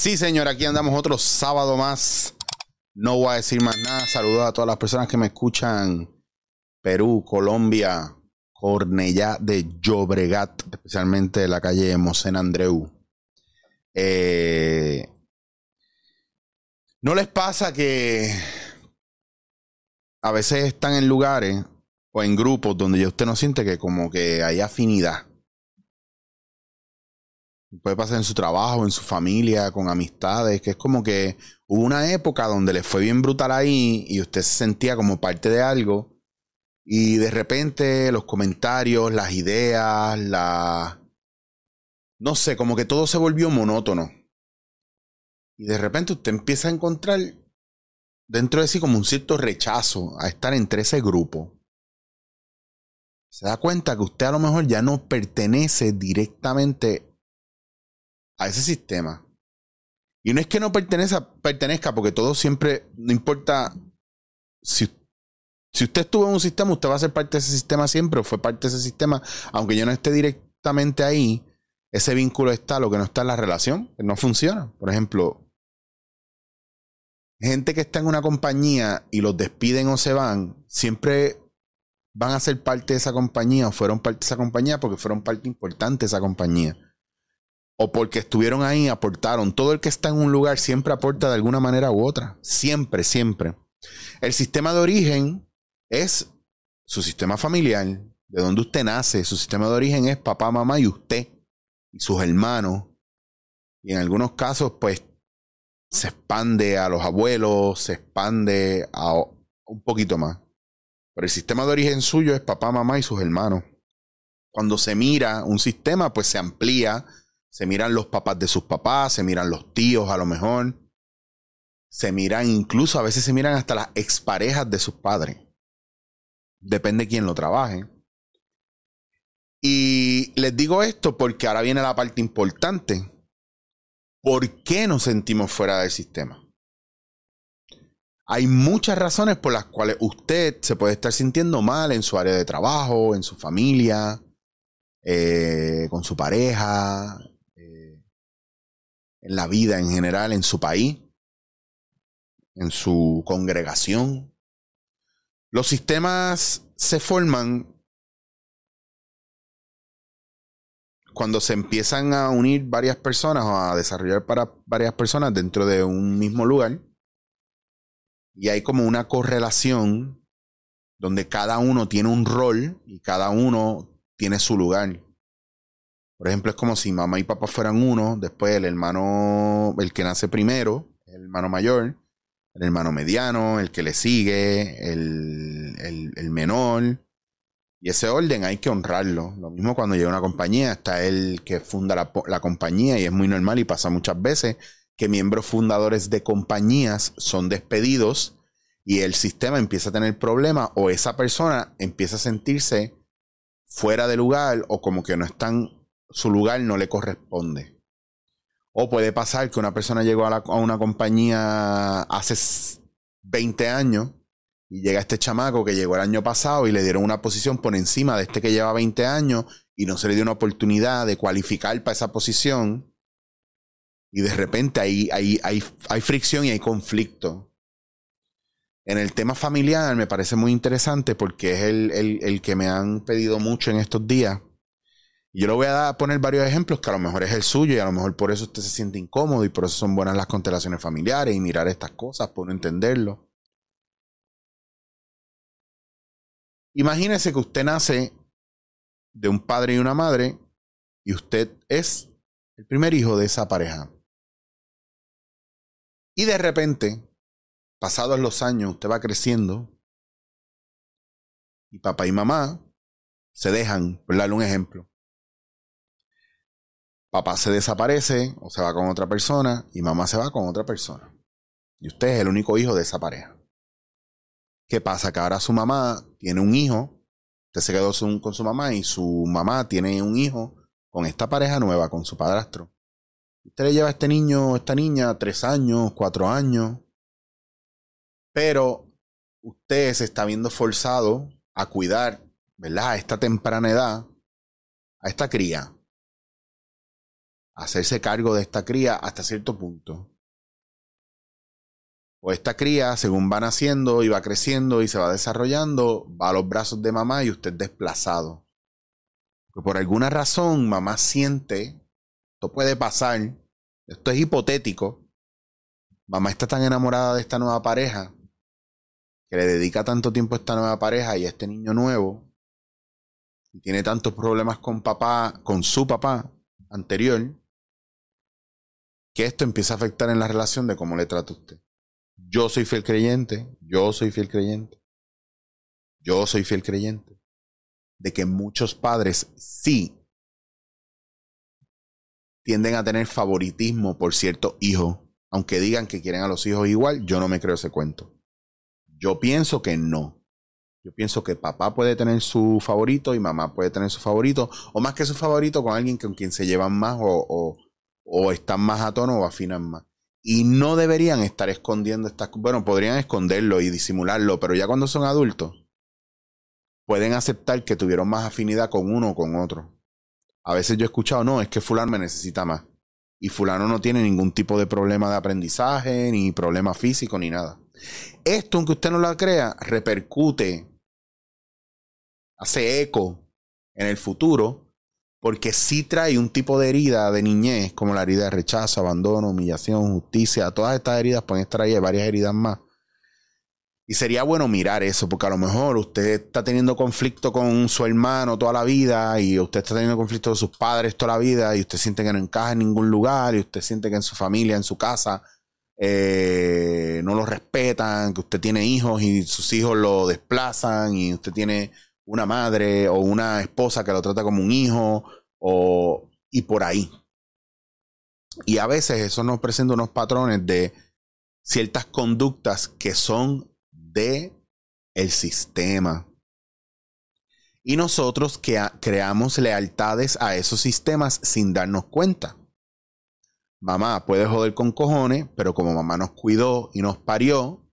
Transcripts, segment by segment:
Sí, señor, aquí andamos otro sábado más. No voy a decir más nada. Saludos a todas las personas que me escuchan. Perú, Colombia, Cornellá de Llobregat, especialmente la calle Mosén Andreu. Eh, ¿No les pasa que a veces están en lugares o en grupos donde usted no siente que como que hay afinidad? Puede pasar en su trabajo, en su familia, con amistades, que es como que hubo una época donde le fue bien brutal ahí y usted se sentía como parte de algo y de repente los comentarios, las ideas, la... No sé, como que todo se volvió monótono. Y de repente usted empieza a encontrar dentro de sí como un cierto rechazo a estar entre ese grupo. Se da cuenta que usted a lo mejor ya no pertenece directamente a ese sistema. Y no es que no pertenezca, pertenezca porque todo siempre, no importa si, si usted estuvo en un sistema, usted va a ser parte de ese sistema siempre o fue parte de ese sistema, aunque yo no esté directamente ahí, ese vínculo está, lo que no está en la relación, no funciona. Por ejemplo, gente que está en una compañía y los despiden o se van, siempre van a ser parte de esa compañía o fueron parte de esa compañía porque fueron parte importante de esa compañía. O porque estuvieron ahí, aportaron. Todo el que está en un lugar siempre aporta de alguna manera u otra. Siempre, siempre. El sistema de origen es su sistema familiar, de donde usted nace. Su sistema de origen es papá, mamá y usted y sus hermanos. Y en algunos casos, pues se expande a los abuelos, se expande a un poquito más. Pero el sistema de origen suyo es papá, mamá y sus hermanos. Cuando se mira un sistema, pues se amplía, se miran los papás de sus papás, se miran los tíos a lo mejor, se miran incluso, a veces se miran hasta las exparejas de sus padres. Depende de quién lo trabaje. Y les digo esto porque ahora viene la parte importante. ¿Por qué nos sentimos fuera del sistema? Hay muchas razones por las cuales usted se puede estar sintiendo mal en su área de trabajo, en su familia, eh, con su pareja, en la vida en general, en su país, en su congregación. Los sistemas se forman cuando se empiezan a unir varias personas o a desarrollar para varias personas dentro de un mismo lugar y hay como una correlación donde cada uno tiene un rol y cada uno tiene su lugar. Por ejemplo, es como si mamá y papá fueran uno, después el hermano, el que nace primero, el hermano mayor, el hermano mediano, el que le sigue, el, el, menor, y ese orden hay que honrarlo. Lo mismo cuando llega una compañía, está el que funda la, compañía y es muy normal y pasa muchas veces que miembros fundadores de compañías son despedidos y el sistema empieza a tener problemas o esa persona empieza a sentirse fuera de lugar o como que no están, su lugar no le corresponde. O puede pasar que una persona llegó a, una compañía hace 20 años y llega este chamaco que llegó el año pasado y le dieron una posición por encima de este que lleva 20 años y no se le dio una oportunidad de cualificar para esa posición. Y de repente hay, hay, hay, hay fricción y hay conflicto. En el tema familiar me parece muy interesante porque es el, el, el que me han pedido mucho en estos días. Yo le voy a poner varios ejemplos que a lo mejor es el suyo y a lo mejor por eso usted se siente incómodo y por eso son buenas las constelaciones familiares y mirar estas cosas, por no entenderlo. Imagínese que usted nace de un padre y una madre y usted es el primer hijo de esa pareja. Y de repente, pasados los años, usted va creciendo y papá y mamá se dejan, por darle un ejemplo. Papá se desaparece o se va con otra persona y mamá se va con otra persona. Y usted es el único hijo de esa pareja. ¿Qué pasa? Que ahora su mamá tiene un hijo, usted se quedó con su mamá y su mamá tiene un hijo con esta pareja nueva, con su padrastro. Usted le lleva a este niño, esta niña, tres años, cuatro años, pero usted se está viendo forzado a cuidar, ¿verdad? A esta temprana edad, a esta cría. Hacerse cargo de esta cría hasta cierto punto. O esta cría, según va naciendo y va creciendo y se va desarrollando, va a los brazos de mamá y usted desplazado. Que por alguna razón mamá siente, esto puede pasar, esto es hipotético, mamá está tan enamorada de esta nueva pareja, que le dedica tanto tiempo a esta nueva pareja y a este niño nuevo, y tiene tantos problemas con papá, con su papá anterior, esto empieza a afectar en la relación de cómo le trata usted. Yo soy fiel creyente, yo soy fiel creyente, yo soy fiel creyente, de que muchos padres sí tienden a tener favoritismo por cierto hijo, aunque digan que quieren a los hijos igual, yo no me creo ese cuento. Yo pienso que no. Yo pienso que papá puede tener su favorito y mamá puede tener su favorito, o más que su favorito con alguien con quien se llevan más o, están más a tono o afinan más. Y no deberían estar escondiendo estas Bueno, podrían esconderlo y disimularlo, pero ya cuando son adultos, pueden aceptar que tuvieron más afinidad con uno o con otro. A veces yo he escuchado, no, es que fulano me necesita más. Y fulano no tiene ningún tipo de problema de aprendizaje, ni problema físico, ni nada. Esto, aunque usted no lo crea, repercute hace eco en el futuro, porque sí trae un tipo de herida de niñez, como la herida de rechazo, abandono, humillación, justicia. Todas estas heridas pueden estar ahí, varias heridas más. Y sería bueno mirar eso, porque a lo mejor usted está teniendo conflicto con su hermano toda la vida y usted está teniendo conflicto con sus padres toda la vida y usted siente que no encaja en ningún lugar y usted siente que en su familia, en su casa, eh, no lo respetan, que usted tiene hijos y sus hijos lo desplazan y usted tiene una madre o una esposa que lo trata como un hijo o, y por ahí. Y a veces eso nos presenta unos patrones de ciertas conductas que son de el sistema. Y nosotros que creamos lealtades a esos sistemas sin darnos cuenta. Mamá puede joder con cojones, pero como mamá nos cuidó y nos parió,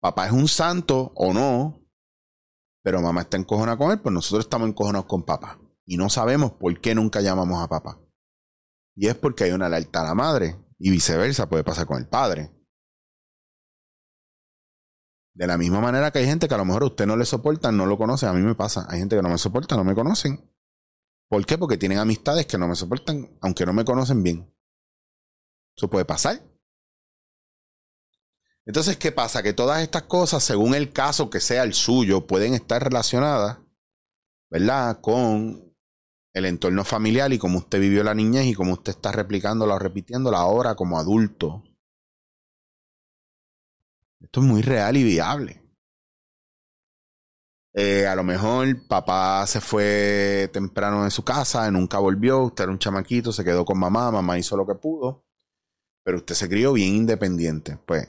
papá es un santo o no, pero mamá está encojonada con él, pues nosotros estamos encojonados con papá. Y no sabemos por qué nunca llamamos a papá. Y es porque hay una lealtad a la madre. Y viceversa puede pasar con el padre. De la misma manera que hay gente que a lo mejor a usted no le soporta, no lo conoce, a mí me pasa. Hay gente que no me soporta, no me conocen. ¿Por qué? Porque tienen amistades que no me soportan, aunque no me conocen bien. Eso puede pasar. Entonces, ¿qué pasa? Que todas estas cosas, según el caso que sea el suyo, pueden estar relacionadas, ¿verdad? Con el entorno familiar y cómo usted vivió la niñez y cómo usted está replicándola o repitiéndola ahora como adulto. Esto es muy real y viable. Eh, a lo mejor papá se fue temprano de su casa, nunca volvió, usted era un chamaquito, se quedó con mamá, mamá hizo lo que pudo, pero usted se crió bien independiente. Pues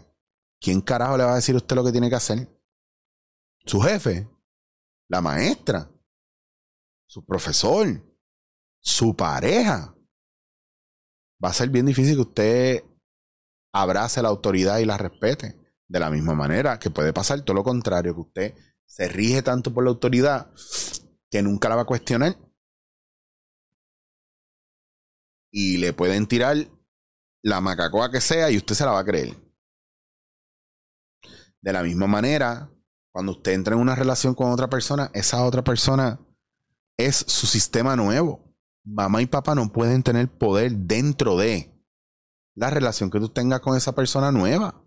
¿quién carajo le va a decir a usted lo que tiene que hacer? Su jefe, la maestra, su profesor, su pareja. Va a ser bien difícil que usted abrace la autoridad y la respete. De la misma manera que puede pasar todo lo contrario, que usted se rige tanto por la autoridad que nunca la va a cuestionar. Y le pueden tirar la macacoa que sea y usted se la va a creer. De la misma manera, cuando usted entra en una relación con otra persona, esa otra persona es su sistema nuevo. Mamá y papá no pueden tener poder dentro de la relación que tú tengas con esa persona nueva.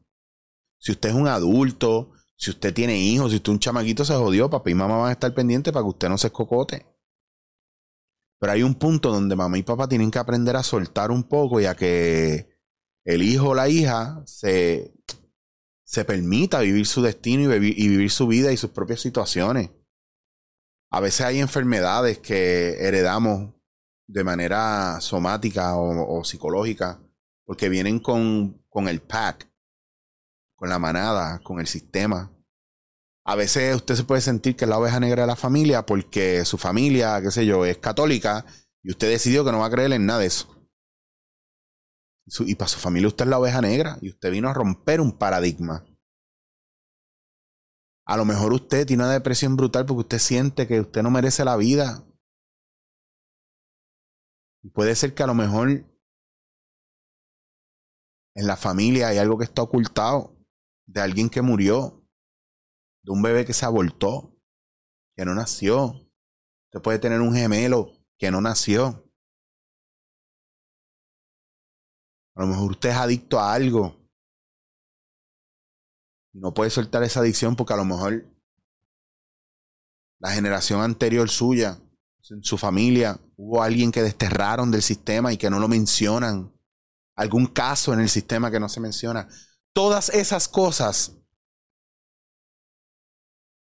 Si usted es un adulto, si usted tiene hijos, si usted es un chamaquito, se jodió, papá y mamá van a estar pendientes para que usted no se escocote. Pero hay un punto donde mamá y papá tienen que aprender a soltar un poco y a que el hijo o la hija se se permita vivir su destino y, vivir su vida y sus propias situaciones. A veces hay enfermedades que heredamos de manera somática o, psicológica porque vienen con, con el pack, con la manada, con el sistema. A veces usted se puede sentir que es la oveja negra de la familia porque su familia, qué sé yo, es católica y usted decidió que no va a creer en nada de eso. Y para su familia usted es la oveja negra y usted vino a romper un paradigma. A lo mejor usted tiene una depresión brutal porque usted siente que usted no merece la vida. Puede ser que a lo mejor en la familia hay algo que está ocultado de alguien que murió, de un bebé que se abortó, que no nació. Usted puede tener un gemelo que no nació. A lo mejor usted es adicto a algo. Y no puede soltar esa adicción porque a lo mejor la generación anterior suya, en su familia, hubo alguien que desterraron del sistema y que no lo mencionan. Algún caso en el sistema que no se menciona. Todas esas cosas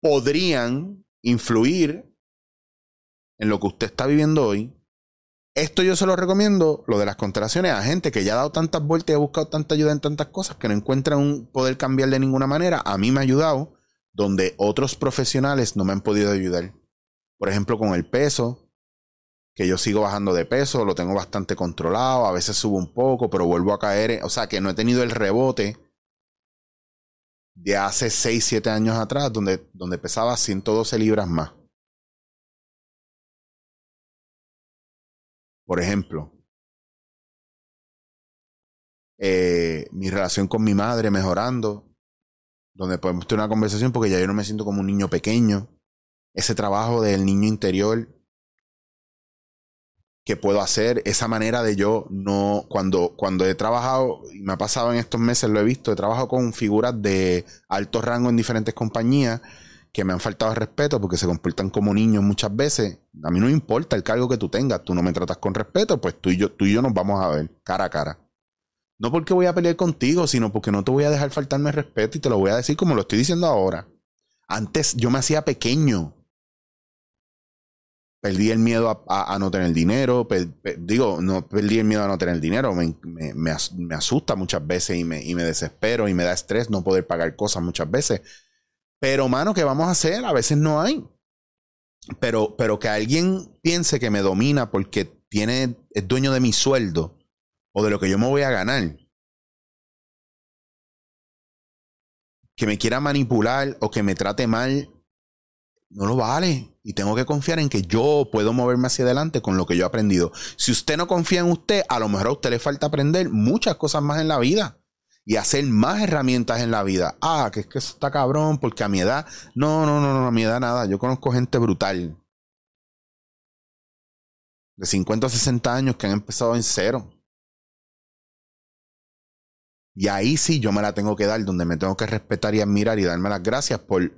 podrían influir en lo que usted está viviendo hoy. Esto yo se lo recomiendo, lo de las constelaciones, a gente que ya ha dado tantas vueltas y ha buscado tanta ayuda en tantas cosas que no encuentran un poder cambiar de ninguna manera. A mí me ha ayudado donde otros profesionales no me han podido ayudar. Por ejemplo, con el peso, que yo sigo bajando de peso, lo tengo bastante controlado, a veces subo un poco, pero vuelvo a caer, o sea que no he tenido el rebote de hace 6, 7 años atrás, donde, donde pesaba 112 libras más. Por ejemplo, eh, mi relación con mi madre mejorando, donde podemos tener una conversación porque ya yo no me siento como un niño pequeño. Ese trabajo del niño interior que puedo hacer, esa manera de yo no, cuando, cuando he trabajado, y me ha pasado en estos meses, lo he visto, he trabajado con figuras de alto rango en diferentes compañías que me han faltado respeto porque se comportan como niños muchas veces. A mí no me importa el cargo que tú tengas, tú no me tratas con respeto, pues tú y yo, tú y yo nos vamos a ver cara a cara. No porque voy a pelear contigo, sino porque no te voy a dejar faltarme respeto y te lo voy a decir como lo estoy diciendo ahora. Antes yo me hacía pequeño perdí el miedo a, no tener dinero, digo, no perdí el miedo a no tener dinero, me, me, asusta muchas veces y me, y me, desespero y me da estrés no poder pagar cosas muchas veces. Pero, mano, ¿qué vamos a hacer? A veces no hay. Pero, pero que alguien piense que me domina porque tiene, es dueño de mi sueldo o de lo que yo me voy a ganar. Que me quiera manipular o que me trate mal, no lo vale y tengo que confiar en que yo puedo moverme hacia adelante con lo que yo he aprendido. Si usted no confía en usted, a lo mejor a usted le falta aprender muchas cosas más en la vida y hacer más herramientas en la vida. Ah, que es que eso está cabrón, porque a mi edad, no, no, no, no, a mi edad nada. Yo conozco gente brutal de 50 o 60 años que han empezado en cero. Y ahí sí yo me la tengo que dar, donde me tengo que respetar y admirar y darme las gracias por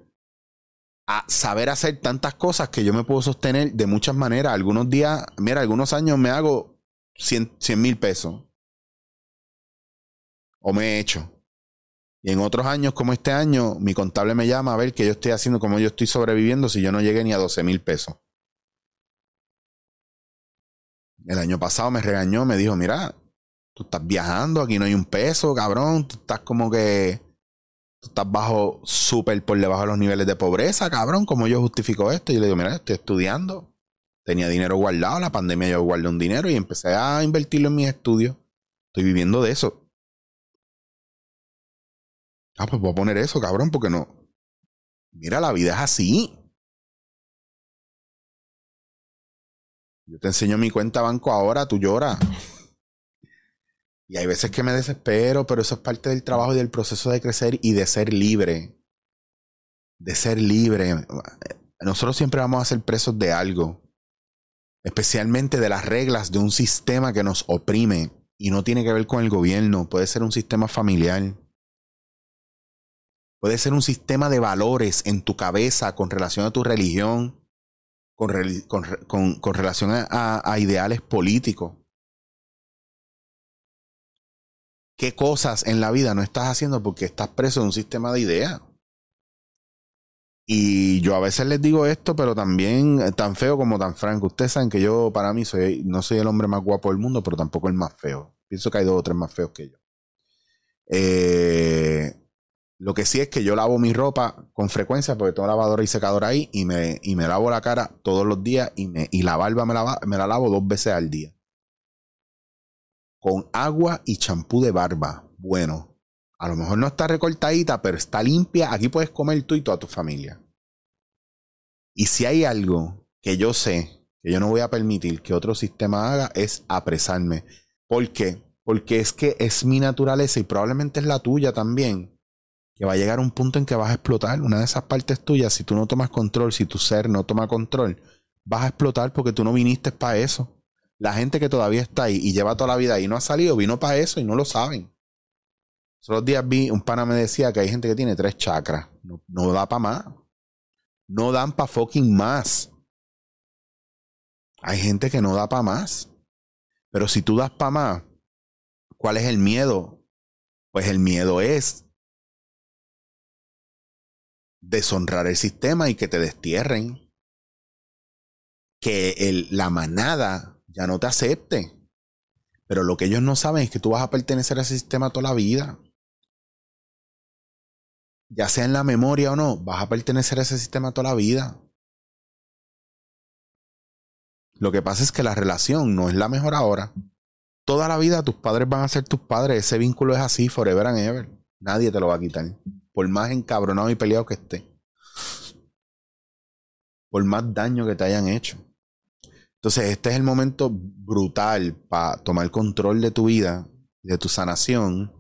a saber hacer tantas cosas que yo me puedo sostener de muchas maneras. Algunos días, mira, algunos años me hago 100 mil pesos. O me he hecho. Y en otros años, como este año, mi contable me llama a ver qué yo estoy haciendo, cómo yo estoy sobreviviendo si yo no llegué ni a 12 mil pesos. El año pasado me regañó, me dijo, mira, tú estás viajando, aquí no hay un peso, cabrón, tú estás como que estás bajo, súper por debajo de los niveles de pobreza, cabrón. ¿Cómo yo justifico esto? Y yo le digo, mira, estoy estudiando. Tenía dinero guardado, la pandemia yo guardé un dinero y empecé a invertirlo en mis estudios. Estoy viviendo de eso. Ah, pues voy a poner eso, cabrón, porque no. Mira, la vida es así. Yo te enseño mi cuenta banco ahora, tú lloras. Y hay veces que me desespero, pero eso es parte del trabajo y del proceso de crecer y de ser libre. De ser libre. Nosotros siempre vamos a ser presos de algo. Especialmente de las reglas de un sistema que nos oprime. Y no tiene que ver con el gobierno. Puede ser un sistema familiar. Puede ser un sistema de valores en tu cabeza con relación a tu religión. Con, relación a ideales políticos. qué cosas en la vida no estás haciendo porque estás preso de un sistema de ideas. Y yo a veces les digo esto, pero también eh, tan feo como tan franco. Ustedes saben que yo, para mí, soy, no soy el hombre más guapo del mundo, pero tampoco el más feo. Pienso que hay dos o tres más feos que yo. Eh, lo que sí es que yo lavo mi ropa con frecuencia, porque tengo lavadora y secadora ahí, y me, y me lavo la cara todos los días, y, me, y la barba me la, me la lavo dos veces al día con agua y champú de barba. Bueno, a lo mejor no está recortadita, pero está limpia. Aquí puedes comer tú y toda tu familia. Y si hay algo que yo sé que yo no voy a permitir que otro sistema haga, es apresarme. ¿Por qué? Porque es que es mi naturaleza y probablemente es la tuya también. Que va a llegar un punto en que vas a explotar. Una de esas partes tuyas, si tú no tomas control, si tu ser no toma control, vas a explotar porque tú no viniste para eso. La gente que todavía está ahí y lleva toda la vida ahí no ha salido, vino para eso y no lo saben. Los días vi, un pana me decía que hay gente que tiene tres chakras. No, no da para más. No dan para fucking más. Hay gente que no da para más. Pero si tú das para más, ¿cuál es el miedo? Pues el miedo es deshonrar el sistema y que te destierren. Que el, la manada ya no te acepte. Pero lo que ellos no saben es que tú vas a pertenecer a ese sistema toda la vida. Ya sea en la memoria o no, vas a pertenecer a ese sistema toda la vida. Lo que pasa es que la relación no es la mejor ahora. Toda la vida tus padres van a ser tus padres. Ese vínculo es así, forever and ever. Nadie te lo va a quitar. Por más encabronado y peleado que esté. Por más daño que te hayan hecho. Entonces, este es el momento brutal para tomar control de tu vida, de tu sanación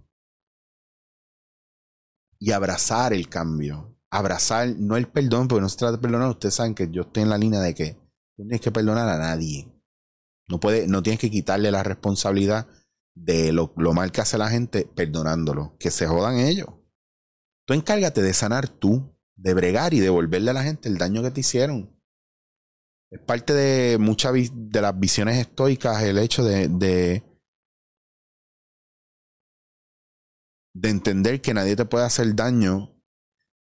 y abrazar el cambio. Abrazar, no el perdón, porque no se trata de perdonar. Ustedes saben que yo estoy en la línea de que no tienes que perdonar a nadie. No, puede, no tienes que quitarle la responsabilidad de lo, mal que hace la gente perdonándolo. Que se jodan ellos. Tú encárgate de sanar tú, de bregar y devolverle a la gente el daño que te hicieron. Es parte de muchas de las visiones estoicas el hecho de, de, de entender que nadie te puede hacer daño,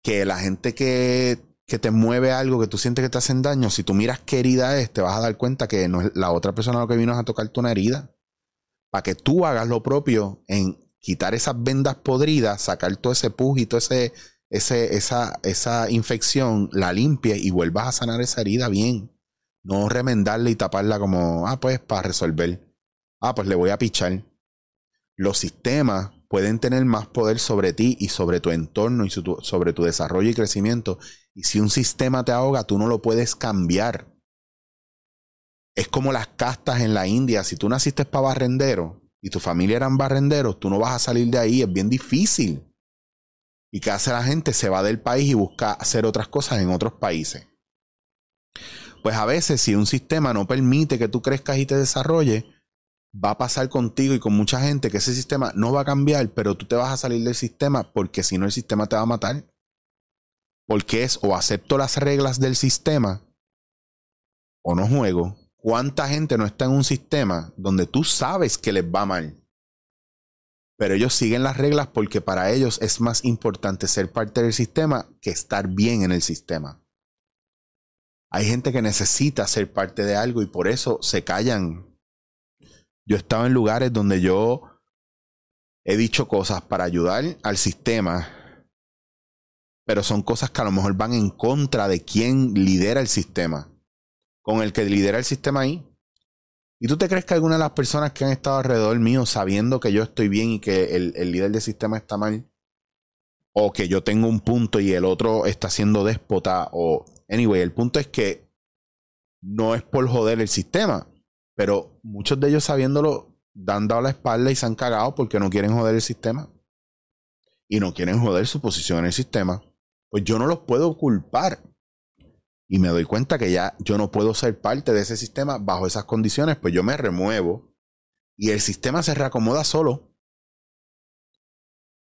que la gente que que te mueve algo que tú sientes que te hacen daño, si tú miras qué herida es, te vas a dar cuenta que no es la otra persona lo que vino es a tocarte una herida. Para que tú hagas lo propio en quitar esas vendas podridas, sacar todo ese pus y toda esa, esa infección, la limpies y vuelvas a sanar esa herida bien. No remendarla y taparla como, ah, pues para resolver. Ah, pues le voy a pichar. Los sistemas pueden tener más poder sobre ti y sobre tu entorno y sobre tu desarrollo y crecimiento y si un sistema te ahoga, tú no lo puedes cambiar. Es como las castas en la India. Si tú naciste para barrendero y tu familia eran barrenderos, tú no vas a salir de ahí. Es bien difícil. ¿Y qué hace la gente? Se va del país y busca hacer otras cosas en otros países. Pues a veces si un sistema no permite que tú crezcas y te desarrolles, va a pasar contigo y con mucha gente que ese sistema no va a cambiar, pero tú te vas a salir del sistema porque si no el sistema te va a matar. Porque es o acepto las reglas del sistema o no juego. ¿Cuánta gente no está en un sistema donde tú sabes que les va mal? Pero ellos siguen las reglas porque para ellos es más importante ser parte del sistema que estar bien en el sistema. Hay gente que necesita ser parte de algo y por eso se callan. Yo he estado en lugares donde yo he dicho cosas para ayudar al sistema pero son cosas que a lo mejor van en contra de quien lidera el sistema, con el que lidera el sistema ahí. ¿Y tú te crees que alguna de las personas que han estado alrededor mío sabiendo que yo estoy bien y que el, el líder del sistema está mal, o que yo tengo un punto y el otro está siendo déspota, o anyway, el punto es que no es por joder el sistema, pero muchos de ellos sabiéndolo dan dado la espalda y se han cagado porque no quieren joder el sistema. Y no quieren joder su posición en el sistema pues yo no los puedo culpar. Y me doy cuenta que ya yo no puedo ser parte de ese sistema bajo esas condiciones, pues yo me remuevo y el sistema se reacomoda solo.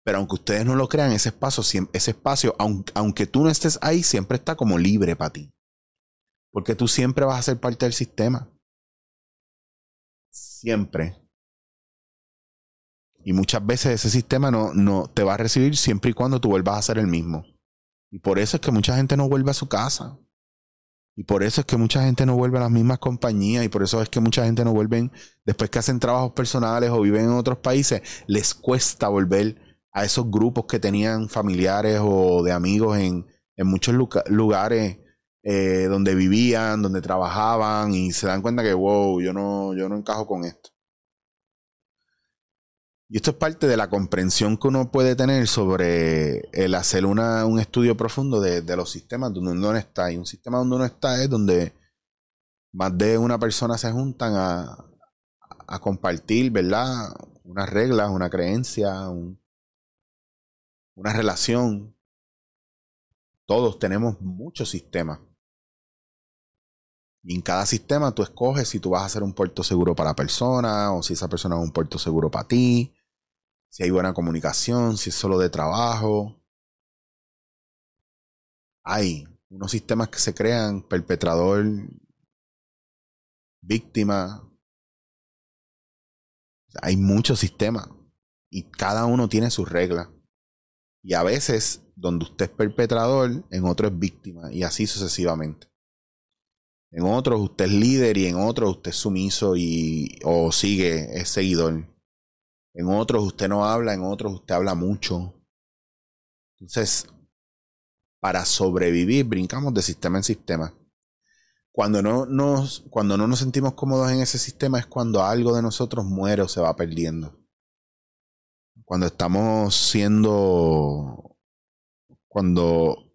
Pero aunque ustedes no lo crean, ese espacio, ese espacio aunque, aunque tú no estés ahí, siempre está como libre para ti. Porque tú siempre vas a ser parte del sistema. Siempre. Y muchas veces ese sistema no, no te va a recibir siempre y cuando tú vuelvas a ser el mismo. Y por eso es que mucha gente no vuelve a su casa. Y por eso es que mucha gente no vuelve a las mismas compañías y por eso es que mucha gente no vuelven, después que hacen trabajos personales o viven en otros países, les cuesta volver a esos grupos que tenían familiares o de amigos en, en muchos lugares eh, donde vivían, donde trabajaban y se dan cuenta que, wow, yo no, yo no encajo con esto. Y esto es parte de la comprensión que uno puede tener sobre el hacer una, un estudio profundo de, los sistemas donde uno está. Y un sistema donde uno está es donde más de una persona se juntan a, compartir, ¿verdad? unas reglas, una creencia, una relación. Todos tenemos muchos sistemas. Y en cada sistema tú escoges si tú vas a hacer un puerto seguro para la persona o si esa persona es un puerto seguro para ti, si hay buena comunicación, si es solo de trabajo. Hay unos sistemas que se crean, perpetrador, víctima. Hay muchos sistemas y cada uno tiene sus reglas. Y a veces, donde usted es perpetrador, en otro es víctima y así sucesivamente. En otros usted es líder y en otros usted es sumiso y o sigue, es seguidor. En otros usted no habla, en otros usted habla mucho. Entonces, para sobrevivir, brincamos de sistema en sistema. Cuando no, nos, cuando no nos sentimos cómodos en ese sistema es cuando algo de nosotros muere o se va perdiendo. Cuando estamos siendo. Cuando,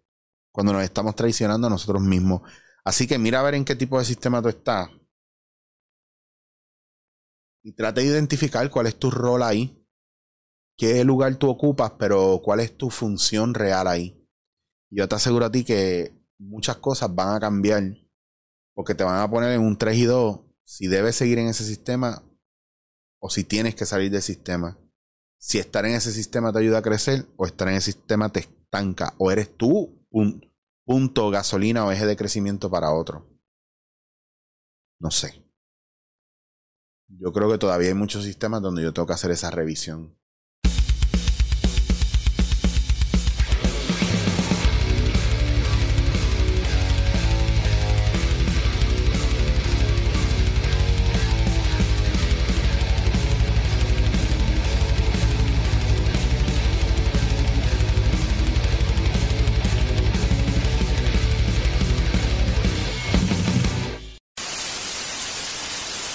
cuando nos estamos traicionando a nosotros mismos. Así que mira a ver en qué tipo de sistema tú estás. Y trata de identificar cuál es tu rol ahí. Qué lugar tú ocupas, pero cuál es tu función real ahí. Yo te aseguro a ti que muchas cosas van a cambiar. Porque te van a poner en un 3 y 2 si debes seguir en ese sistema o si tienes que salir del sistema. Si estar en ese sistema te ayuda a crecer o estar en ese sistema te estanca. O eres tú un punto gasolina o eje de crecimiento para otro. No sé. Yo creo que todavía hay muchos sistemas donde yo tengo que hacer esa revisión.